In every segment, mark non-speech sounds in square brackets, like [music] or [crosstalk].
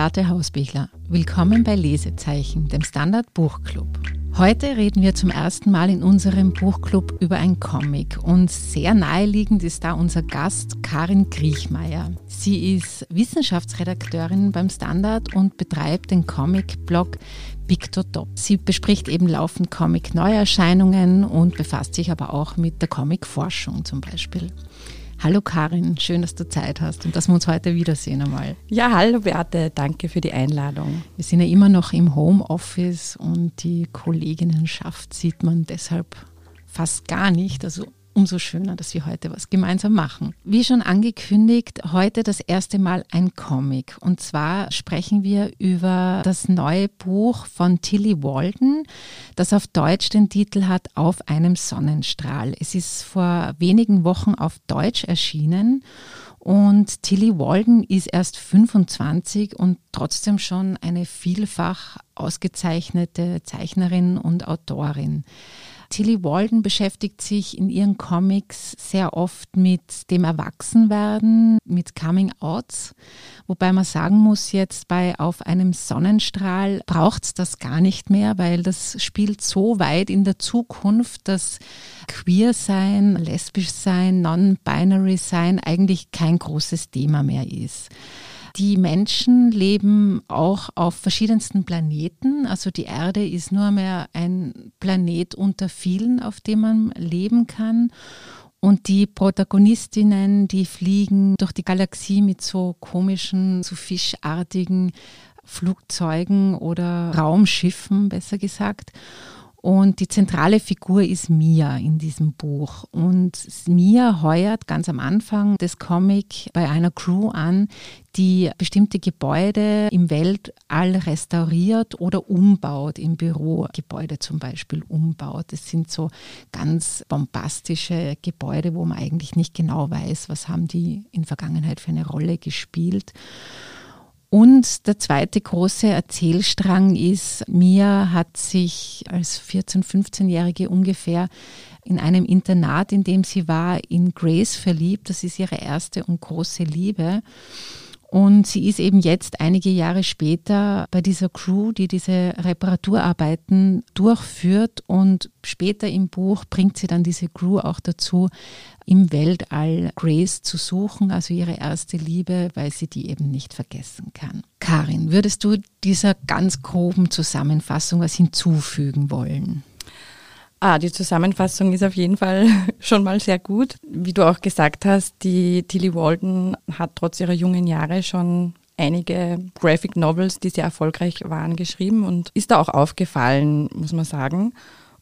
Beate Hausbichler. Willkommen bei Lesezeichen, dem Standard Buchclub. Heute reden wir zum ersten Mal in unserem Buchclub über ein Comic und sehr naheliegend ist da unser Gast Karin Griechmeier. Sie ist Wissenschaftsredakteurin beim Standard und betreibt den Comic-Blog Top. Sie bespricht eben laufend Comic-Neuerscheinungen und befasst sich aber auch mit der Comic-Forschung zum Beispiel. Hallo Karin, schön, dass du Zeit hast und dass wir uns heute wiedersehen einmal. Ja, hallo Beate, danke für die Einladung. Wir sind ja immer noch im Homeoffice und die Kolleginnenschaft sieht man deshalb fast gar nicht. Also umso schöner, dass wir heute was gemeinsam machen. Wie schon angekündigt, heute das erste Mal ein Comic. Und zwar sprechen wir über das neue Buch von Tilly Walden, das auf Deutsch den Titel hat Auf einem Sonnenstrahl. Es ist vor wenigen Wochen auf Deutsch erschienen. Und Tilly Walden ist erst 25 und trotzdem schon eine vielfach ausgezeichnete Zeichnerin und Autorin. Tilly Walden beschäftigt sich in ihren Comics sehr oft mit dem Erwachsenwerden, mit Coming Outs, wobei man sagen muss, jetzt bei Auf einem Sonnenstrahl braucht es das gar nicht mehr, weil das spielt so weit in der Zukunft, dass queer sein, lesbisch sein, non-binary sein eigentlich kein großes Thema mehr ist. Die Menschen leben auch auf verschiedensten Planeten. Also die Erde ist nur mehr ein Planet unter vielen, auf dem man leben kann. Und die Protagonistinnen, die fliegen durch die Galaxie mit so komischen, so fischartigen Flugzeugen oder Raumschiffen, besser gesagt. Und die zentrale Figur ist Mia in diesem Buch. Und Mia heuert ganz am Anfang des Comic bei einer Crew an, die bestimmte Gebäude im Weltall restauriert oder umbaut, im Bürogebäude zum Beispiel umbaut. Das sind so ganz bombastische Gebäude, wo man eigentlich nicht genau weiß, was haben die in Vergangenheit für eine Rolle gespielt. Und der zweite große Erzählstrang ist, Mia hat sich als 14-, 15-Jährige ungefähr in einem Internat, in dem sie war, in Grace verliebt. Das ist ihre erste und große Liebe. Und sie ist eben jetzt einige Jahre später bei dieser Crew, die diese Reparaturarbeiten durchführt. Und später im Buch bringt sie dann diese Crew auch dazu, im Weltall Grace zu suchen, also ihre erste Liebe, weil sie die eben nicht vergessen kann. Karin, würdest du dieser ganz groben Zusammenfassung was hinzufügen wollen? Ah, die Zusammenfassung ist auf jeden Fall [laughs] schon mal sehr gut. Wie du auch gesagt hast, die Tilly Walden hat trotz ihrer jungen Jahre schon einige Graphic Novels, die sehr erfolgreich waren, geschrieben und ist da auch aufgefallen, muss man sagen.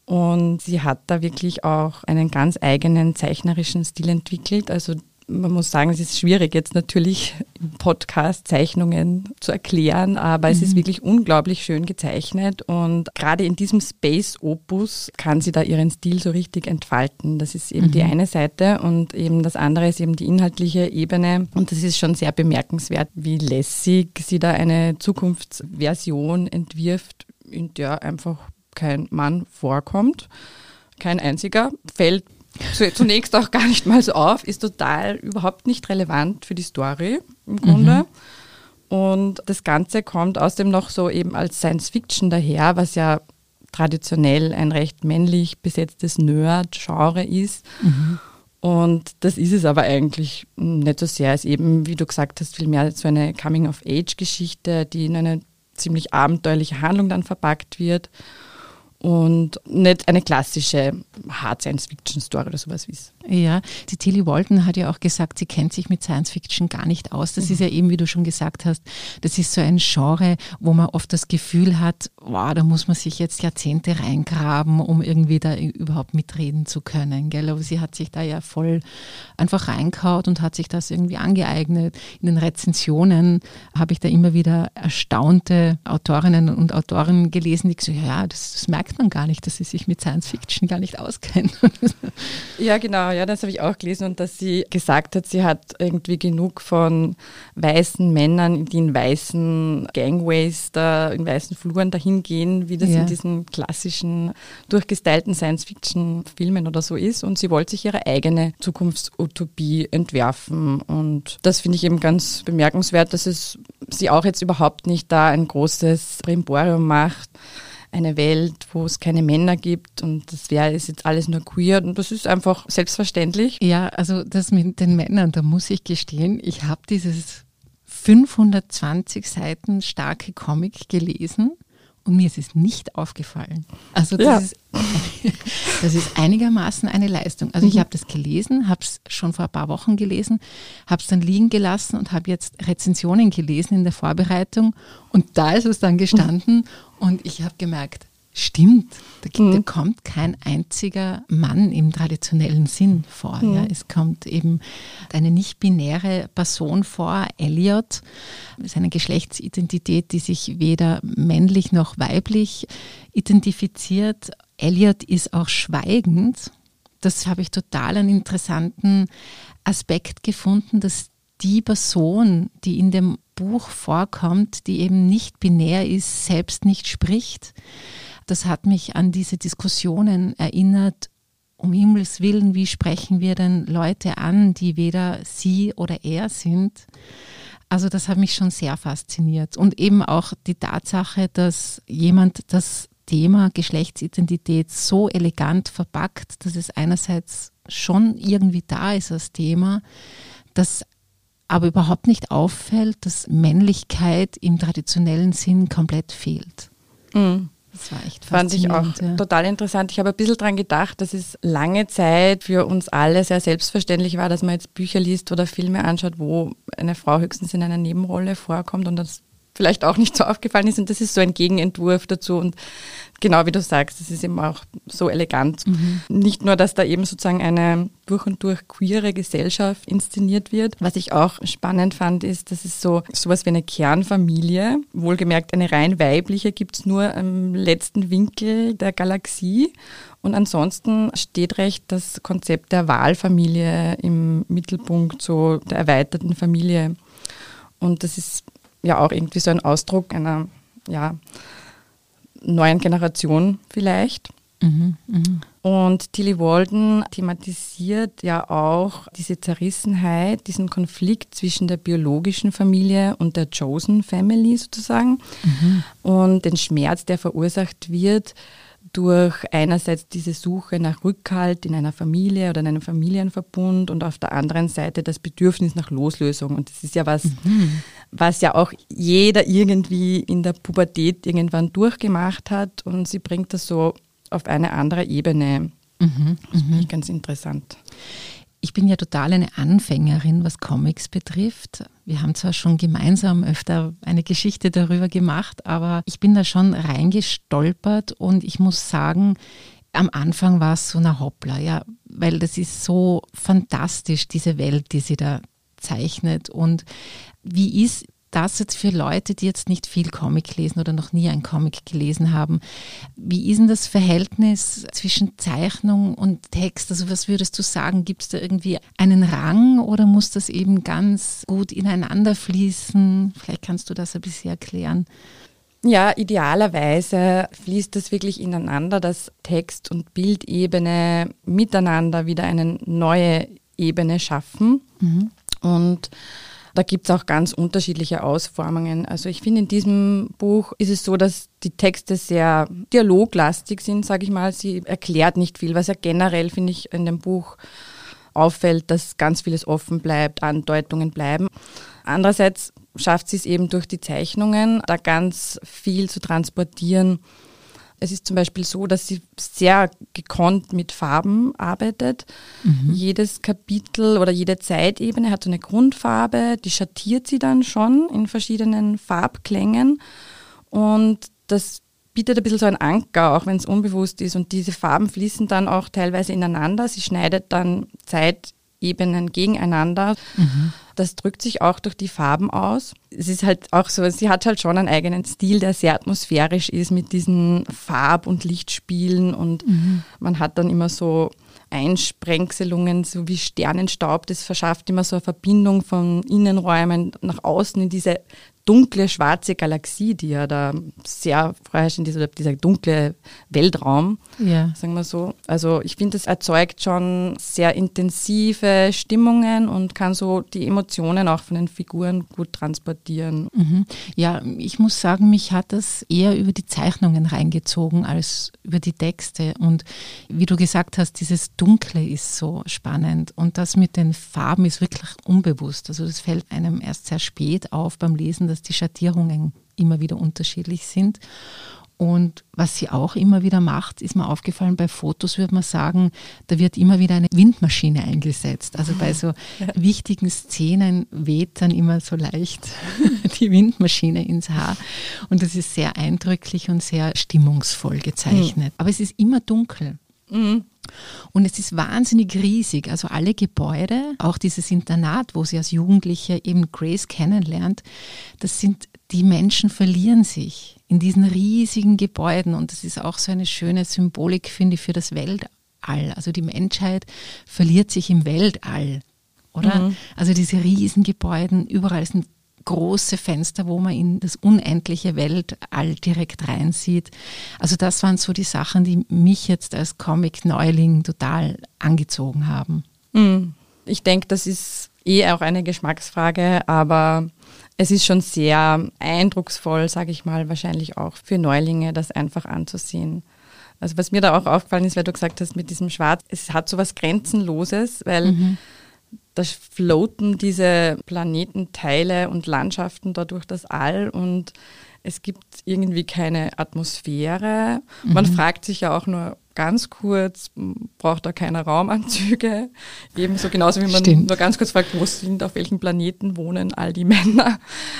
Und sie hat da wirklich auch einen ganz eigenen zeichnerischen Stil entwickelt. Also man muss sagen, es ist schwierig jetzt natürlich im Podcast Zeichnungen zu erklären, aber mhm. es ist mhm. wirklich unglaublich schön gezeichnet und gerade in diesem Space Opus kann sie da ihren Stil so richtig entfalten. Das ist eben mhm. die eine Seite und eben das andere ist eben die inhaltliche Ebene und das ist schon sehr bemerkenswert, wie lässig sie da eine Zukunftsversion entwirft, in der einfach kein Mann vorkommt. Kein einziger. Fällt zunächst auch gar nicht mal so auf, ist total überhaupt nicht relevant für die Story im Grunde. Mhm. Und das Ganze kommt außerdem noch so eben als Science Fiction daher, was ja traditionell ein recht männlich besetztes Nerd-Genre ist. Mhm. Und das ist es aber eigentlich nicht so sehr. Es ist eben, wie du gesagt hast, vielmehr so eine Coming-of-Age-Geschichte, die in eine ziemlich abenteuerliche Handlung dann verpackt wird und nicht eine klassische Hard Science Fiction Story oder sowas wie es. Ja, die Tilly Walton hat ja auch gesagt, sie kennt sich mit Science Fiction gar nicht aus. Das mhm. ist ja eben, wie du schon gesagt hast, das ist so ein Genre, wo man oft das Gefühl hat, wow, da muss man sich jetzt Jahrzehnte reingraben, um irgendwie da überhaupt mitreden zu können. Gell? Aber sie hat sich da ja voll einfach reinkaut und hat sich das irgendwie angeeignet. In den Rezensionen habe ich da immer wieder erstaunte Autorinnen und Autoren gelesen, die gesagt ja, das, das merkt merkt man gar nicht, dass sie sich mit Science Fiction gar nicht auskennen. [laughs] ja, genau, ja, das habe ich auch gelesen und dass sie gesagt hat, sie hat irgendwie genug von weißen Männern, die in weißen Gangways da in weißen Fluren dahin gehen, wie das ja. in diesen klassischen durchgestylten Science Fiction Filmen oder so ist und sie wollte sich ihre eigene Zukunftsutopie entwerfen und das finde ich eben ganz bemerkenswert, dass es sie auch jetzt überhaupt nicht da ein großes Brimborium macht eine Welt, wo es keine Männer gibt und das wäre jetzt alles nur queer und das ist einfach selbstverständlich. Ja, also das mit den Männern, da muss ich gestehen, ich habe dieses 520 Seiten starke Comic gelesen und mir ist es nicht aufgefallen. Also das, ja. ist, [laughs] das ist einigermaßen eine Leistung. Also ich mhm. habe das gelesen, habe es schon vor ein paar Wochen gelesen, habe es dann liegen gelassen und habe jetzt Rezensionen gelesen in der Vorbereitung und da ist es dann gestanden und ich habe gemerkt, Stimmt, da, gibt, mhm. da, kommt kein einziger Mann im traditionellen Sinn vor. Mhm. Ja. Es kommt eben eine nicht-binäre Person vor, Elliot, ist eine Geschlechtsidentität, die sich weder männlich noch weiblich identifiziert. Elliot ist auch schweigend. Das habe ich total einen interessanten Aspekt gefunden, dass die Person, die in dem Buch vorkommt, die eben nicht binär ist, selbst nicht spricht das hat mich an diese Diskussionen erinnert, um Himmels Willen, wie sprechen wir denn Leute an, die weder sie oder er sind? Also das hat mich schon sehr fasziniert. Und eben auch die Tatsache, dass jemand das Thema Geschlechtsidentität so elegant verpackt, dass es einerseits schon irgendwie da ist als Thema, dass aber überhaupt nicht auffällt, dass Männlichkeit im traditionellen Sinn komplett fehlt. Mhm. Das war echt Fand ich auch ja. total interessant. Ich habe ein bisschen daran gedacht, dass es lange Zeit für uns alle sehr selbstverständlich war, dass man jetzt Bücher liest oder Filme anschaut, wo eine Frau höchstens in einer Nebenrolle vorkommt und das vielleicht auch nicht so aufgefallen ist. Und das ist so ein Gegenentwurf dazu. Und genau wie du sagst, das ist eben auch so elegant. Mhm. Nicht nur, dass da eben sozusagen eine durch und durch queere Gesellschaft inszeniert wird. Was ich auch spannend fand, ist, dass es so sowas wie eine Kernfamilie, wohlgemerkt eine rein weibliche, gibt es nur im letzten Winkel der Galaxie. Und ansonsten steht recht das Konzept der Wahlfamilie im Mittelpunkt so der erweiterten Familie. Und das ist ja auch irgendwie so ein Ausdruck einer ja, neuen Generation vielleicht. Mhm, mh. Und Tilly Walden thematisiert ja auch diese Zerrissenheit, diesen Konflikt zwischen der biologischen Familie und der Chosen Family sozusagen mhm. und den Schmerz, der verursacht wird durch einerseits diese Suche nach Rückhalt in einer Familie oder in einem Familienverbund und auf der anderen Seite das Bedürfnis nach Loslösung. Und das ist ja was, mhm. Was ja auch jeder irgendwie in der Pubertät irgendwann durchgemacht hat und sie bringt das so auf eine andere Ebene. Mhm. Das finde ich mhm. ganz interessant. Ich bin ja total eine Anfängerin, was Comics betrifft. Wir haben zwar schon gemeinsam öfter eine Geschichte darüber gemacht, aber ich bin da schon reingestolpert und ich muss sagen, am Anfang war es so eine Hoppla, ja, weil das ist so fantastisch, diese Welt, die sie da zeichnet. Und wie ist das jetzt für Leute, die jetzt nicht viel Comic lesen oder noch nie ein Comic gelesen haben, wie ist denn das Verhältnis zwischen Zeichnung und Text? Also was würdest du sagen? Gibt es da irgendwie einen Rang oder muss das eben ganz gut ineinander fließen? Vielleicht kannst du das ein bisschen erklären. Ja, idealerweise fließt das wirklich ineinander, dass Text und Bildebene miteinander wieder eine neue Ebene schaffen. Mhm. Und da gibt es auch ganz unterschiedliche Ausformungen. Also ich finde, in diesem Buch ist es so, dass die Texte sehr dialoglastig sind, sage ich mal. Sie erklärt nicht viel, was ja generell, finde ich, in dem Buch auffällt, dass ganz vieles offen bleibt, Andeutungen bleiben. Andererseits schafft sie es eben durch die Zeichnungen, da ganz viel zu transportieren es ist zum Beispiel so, dass sie sehr gekonnt mit Farben arbeitet. Mhm. Jedes Kapitel oder jede Zeitebene hat so eine Grundfarbe, die schattiert sie dann schon in verschiedenen Farbklängen. Und das bietet ein bisschen so einen Anker, auch wenn es unbewusst ist. Und diese Farben fließen dann auch teilweise ineinander. Sie schneidet dann Zeitebenen gegeneinander. Mhm. Das drückt sich auch durch die Farben aus. Es ist halt auch so, sie hat halt schon einen eigenen Stil, der sehr atmosphärisch ist mit diesen Farb- und Lichtspielen und mhm. man hat dann immer so Einsprengselungen, so wie Sternenstaub. Das verschafft immer so eine Verbindung von Innenräumen nach außen in diese dunkle schwarze Galaxie, die ja da sehr vorherrscht in dieser, dieser dunkle Weltraum, ja. sagen wir so. Also ich finde, es erzeugt schon sehr intensive Stimmungen und kann so die Emotionen auch von den Figuren gut transportieren. Mhm. Ja, ich muss sagen, mich hat das eher über die Zeichnungen reingezogen als über die Texte. Und wie du gesagt hast, dieses Dunkle ist so spannend und das mit den Farben ist wirklich unbewusst. Also das fällt einem erst sehr spät auf beim Lesen, dass die Schattierungen immer wieder unterschiedlich sind. Und was sie auch immer wieder macht, ist mir aufgefallen, bei Fotos würde man sagen, da wird immer wieder eine Windmaschine eingesetzt. Also bei so wichtigen Szenen weht dann immer so leicht [laughs] die Windmaschine ins Haar. Und das ist sehr eindrücklich und sehr stimmungsvoll gezeichnet. Mhm. Aber es ist immer dunkel. Mhm. Und es ist wahnsinnig riesig. Also alle Gebäude, auch dieses Internat, wo sie als Jugendliche eben Grace kennenlernt, das sind, die Menschen verlieren sich in diesen riesigen Gebäuden. Und das ist auch so eine schöne Symbolik, finde ich, für das Weltall. Also die Menschheit verliert sich im Weltall. Oder? Mhm. Also diese Riesengebäude, überall sind große Fenster, wo man in das unendliche Weltall direkt reinsieht. Also das waren so die Sachen, die mich jetzt als Comic-Neuling total angezogen haben. Hm. Ich denke, das ist eh auch eine Geschmacksfrage, aber es ist schon sehr eindrucksvoll, sage ich mal, wahrscheinlich auch für Neulinge, das einfach anzusehen. Also was mir da auch aufgefallen ist, weil du gesagt hast, mit diesem Schwarz, es hat so was Grenzenloses, weil mhm da floaten diese Planetenteile und Landschaften da durch das All und es gibt irgendwie keine Atmosphäre. Mhm. Man fragt sich ja auch nur ganz kurz, braucht da keine Raumanzüge? Ebenso genauso wie man Stimmt. nur ganz kurz fragt, wo sind, auf welchen Planeten wohnen all die [laughs] Männer?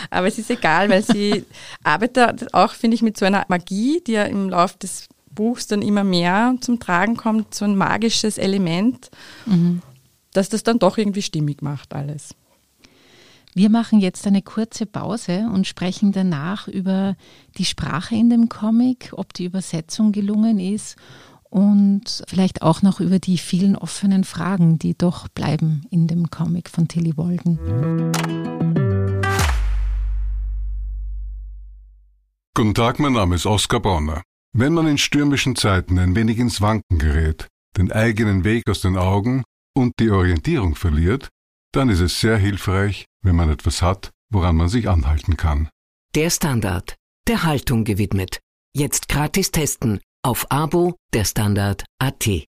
Aber es ist egal, weil sie [laughs] arbeitet auch, finde ich, mit so einer Magie, die ja im Laufe des Buchs dann immer mehr zum Tragen kommt, so ein magisches Element. Mhm dass das dann doch irgendwie stimmig macht alles. Wir machen jetzt eine kurze Pause und sprechen danach über die Sprache in dem Comic, ob die Übersetzung gelungen ist und vielleicht auch noch über die vielen offenen Fragen, die doch bleiben in dem Comic von Tilly Walden. Guten Tag, mein Name ist Oskar Bonner. Wenn man in stürmischen Zeiten ein wenig ins Wanken gerät, den eigenen Weg aus den Augen und die Orientierung verliert, dann ist es sehr hilfreich, wenn man etwas hat, woran man sich anhalten kann. Der Standard, der Haltung gewidmet. Jetzt gratis testen auf Abo der Standard AT.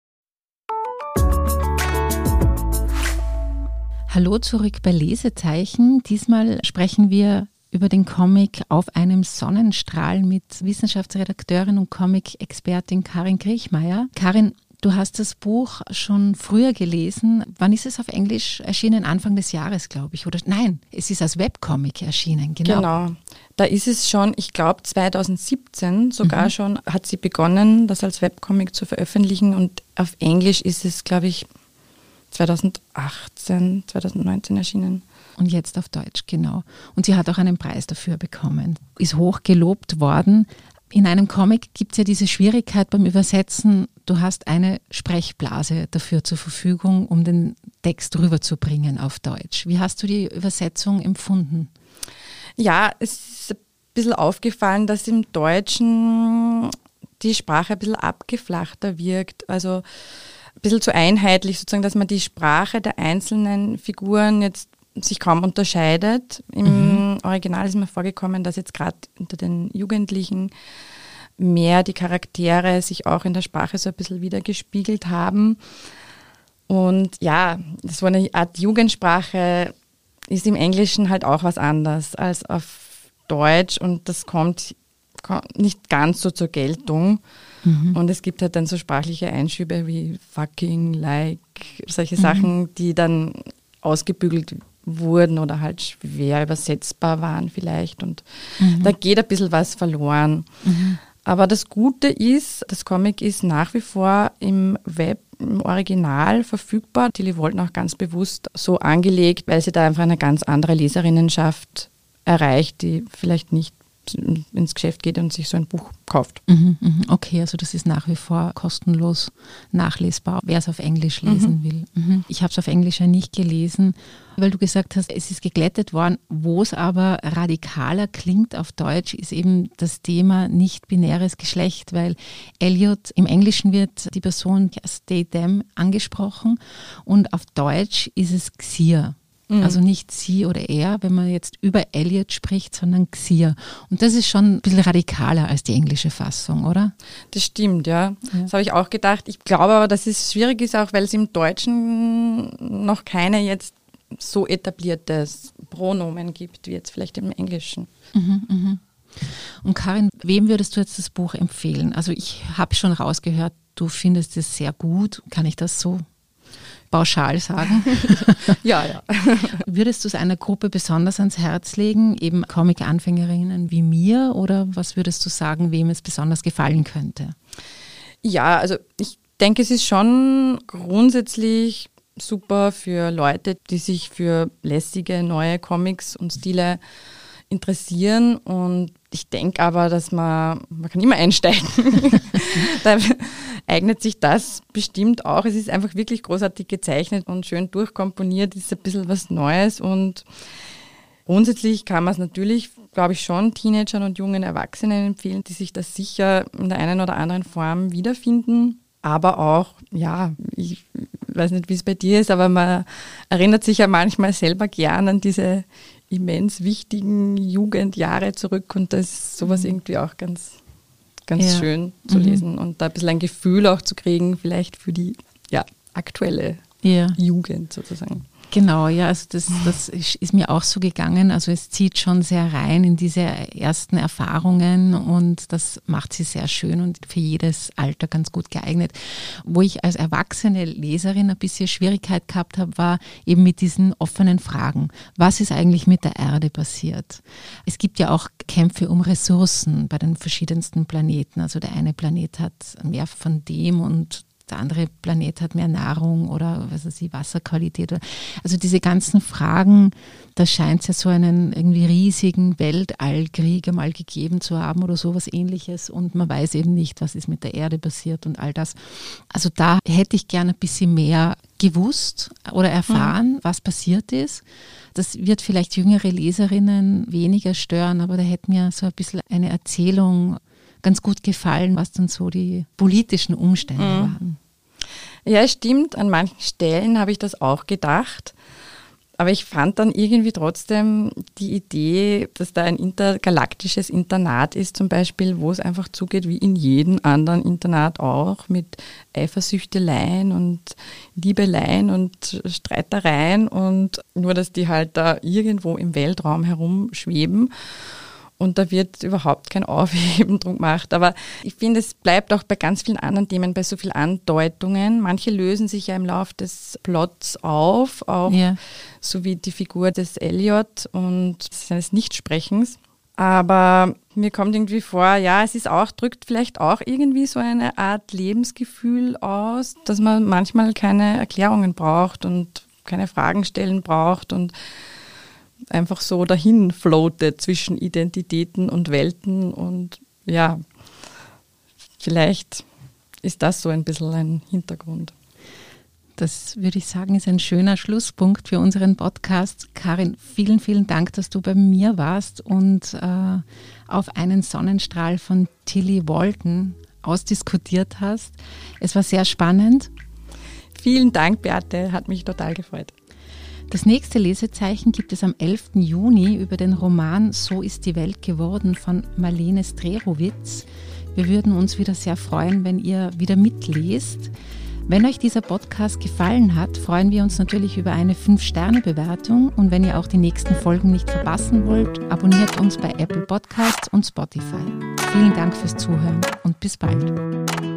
Hallo zurück bei Lesezeichen. Diesmal sprechen wir über den Comic Auf einem Sonnenstrahl mit Wissenschaftsredakteurin und Comic-Expertin Karin Kriechmeier. Karin, Du hast das Buch schon früher gelesen. Wann ist es auf Englisch erschienen? Anfang des Jahres, glaube ich. Oder nein, es ist als Webcomic erschienen. Genau. Genau. Da ist es schon, ich glaube 2017 sogar mhm. schon, hat sie begonnen, das als Webcomic zu veröffentlichen. Und auf Englisch ist es, glaube ich, 2018, 2019 erschienen. Und jetzt auf Deutsch, genau. Und sie hat auch einen Preis dafür bekommen. Ist hoch gelobt worden. In einem Comic gibt es ja diese Schwierigkeit beim Übersetzen, du hast eine Sprechblase dafür zur Verfügung, um den Text rüberzubringen auf Deutsch. Wie hast du die Übersetzung empfunden? Ja, es ist ein bisschen aufgefallen, dass im Deutschen die Sprache ein bisschen abgeflachter wirkt. Also ein bisschen zu einheitlich, sozusagen, dass man die Sprache der einzelnen Figuren jetzt sich kaum unterscheidet. Im mhm. Original ist mir vorgekommen, dass jetzt gerade unter den Jugendlichen mehr die Charaktere sich auch in der Sprache so ein bisschen wiedergespiegelt haben. Und ja, so eine Art Jugendsprache ist im Englischen halt auch was anderes als auf Deutsch und das kommt nicht ganz so zur Geltung. Mhm. Und es gibt halt dann so sprachliche Einschübe wie fucking, like, solche mhm. Sachen, die dann ausgebügelt wurden oder halt schwer übersetzbar waren vielleicht. Und mhm. da geht ein bisschen was verloren. Mhm. Aber das Gute ist, das Comic ist nach wie vor im Web im Original verfügbar. Tilly wollten auch ganz bewusst so angelegt, weil sie da einfach eine ganz andere Leserinnenschaft erreicht, die vielleicht nicht ins Geschäft geht und sich so ein Buch kauft. Mhm, mhm. Okay, also das ist nach wie vor kostenlos nachlesbar, wer es auf Englisch lesen mhm. will. Mhm. Ich habe es auf Englisch ja nicht gelesen, weil du gesagt hast, es ist geglättet worden. Wo es aber radikaler klingt auf Deutsch, ist eben das Thema nicht-binäres Geschlecht, weil Elliot im Englischen wird die Person as they, them angesprochen und auf Deutsch ist es Xir. Mhm. Also nicht sie oder er, wenn man jetzt über Elliot spricht, sondern Xir. Und das ist schon ein bisschen radikaler als die englische Fassung, oder? Das stimmt, ja. ja. Das habe ich auch gedacht. Ich glaube aber, dass es schwierig ist, auch weil es im Deutschen noch keine jetzt so etabliertes Pronomen gibt, wie jetzt vielleicht im Englischen. Mhm, mh. Und Karin, wem würdest du jetzt das Buch empfehlen? Also ich habe schon rausgehört, du findest es sehr gut. Kann ich das so pauschal sagen. [laughs] ja, ja. [laughs] Würdest du es einer Gruppe besonders ans Herz legen, eben Comic-Anfängerinnen wie mir, oder was würdest du sagen, wem es besonders gefallen könnte? Ja, also ich denke, es ist schon grundsätzlich super für Leute, die sich für lässige neue Comics und Stile interessieren und ich denke aber, dass man, man kann immer einsteigen. [laughs] da eignet sich das bestimmt auch. Es ist einfach wirklich großartig gezeichnet und schön durchkomponiert, ist ein bisschen was Neues und grundsätzlich kann man es natürlich, glaube ich, schon Teenagern und jungen Erwachsenen empfehlen, die sich das sicher in der einen oder anderen Form wiederfinden. Aber auch, ja, ich weiß nicht, wie es bei dir ist, aber man erinnert sich ja manchmal selber gern an diese immens wichtigen Jugendjahre zurück und das ist sowas mhm. irgendwie auch ganz, ganz ja. schön zu mhm. lesen und da ein bisschen ein Gefühl auch zu kriegen, vielleicht für die ja, aktuelle ja. Jugend sozusagen. Genau, ja, also das, das ist mir auch so gegangen. Also es zieht schon sehr rein in diese ersten Erfahrungen und das macht sie sehr schön und für jedes Alter ganz gut geeignet. Wo ich als erwachsene Leserin ein bisschen Schwierigkeit gehabt habe, war eben mit diesen offenen Fragen. Was ist eigentlich mit der Erde passiert? Es gibt ja auch Kämpfe um Ressourcen bei den verschiedensten Planeten. Also der eine Planet hat mehr von dem und der andere Planet hat mehr Nahrung oder was weiß ich, Wasserqualität. Also diese ganzen Fragen, da scheint es ja so einen irgendwie riesigen Weltallkrieg einmal gegeben zu haben oder sowas ähnliches und man weiß eben nicht, was ist mit der Erde passiert und all das. Also da hätte ich gerne ein bisschen mehr gewusst oder erfahren, mhm. was passiert ist. Das wird vielleicht jüngere Leserinnen weniger stören, aber da hätte mir so ein bisschen eine Erzählung ganz gut gefallen, was dann so die politischen Umstände mhm. waren. Ja, es stimmt. An manchen Stellen habe ich das auch gedacht. Aber ich fand dann irgendwie trotzdem die Idee, dass da ein intergalaktisches Internat ist, zum Beispiel, wo es einfach zugeht wie in jedem anderen Internat auch, mit Eifersüchteleien und Liebeleien und Streitereien und nur, dass die halt da irgendwo im Weltraum herumschweben und da wird überhaupt kein Aufheben [laughs] drum gemacht. Aber ich finde, es bleibt auch bei ganz vielen anderen Themen bei so vielen Andeutungen. Manche lösen sich ja im Laufe des Plots auf, auch ja. so wie die Figur des Elliot und seines Nichtsprechens. Aber mir kommt irgendwie vor, ja, es ist auch, drückt vielleicht auch irgendwie so eine Art Lebensgefühl aus, dass man manchmal keine Erklärungen braucht und keine Fragen stellen braucht und einfach so dahin floatet zwischen Identitäten und Welten und ja, vielleicht ist das so ein bisschen ein Hintergrund. Das würde ich sagen, ist ein schöner Schlusspunkt für unseren Podcast. Karin, vielen, vielen Dank, dass du bei mir warst und äh, auf einen Sonnenstrahl von Tilly Walton ausdiskutiert hast. Es war sehr spannend. Vielen Dank, Beate, hat mich total gefreut. Das nächste Lesezeichen gibt es am 11. Juni über den Roman So ist die Welt geworden von Marlene Strerowitz. Wir würden uns wieder sehr freuen, wenn ihr wieder mitlest. Wenn euch dieser Podcast gefallen hat, freuen wir uns natürlich über eine 5-Sterne-Bewertung und wenn ihr auch die nächsten Folgen nicht verpassen wollt, abonniert uns bei Apple Podcasts und Spotify. Vielen Dank fürs Zuhören und bis bald.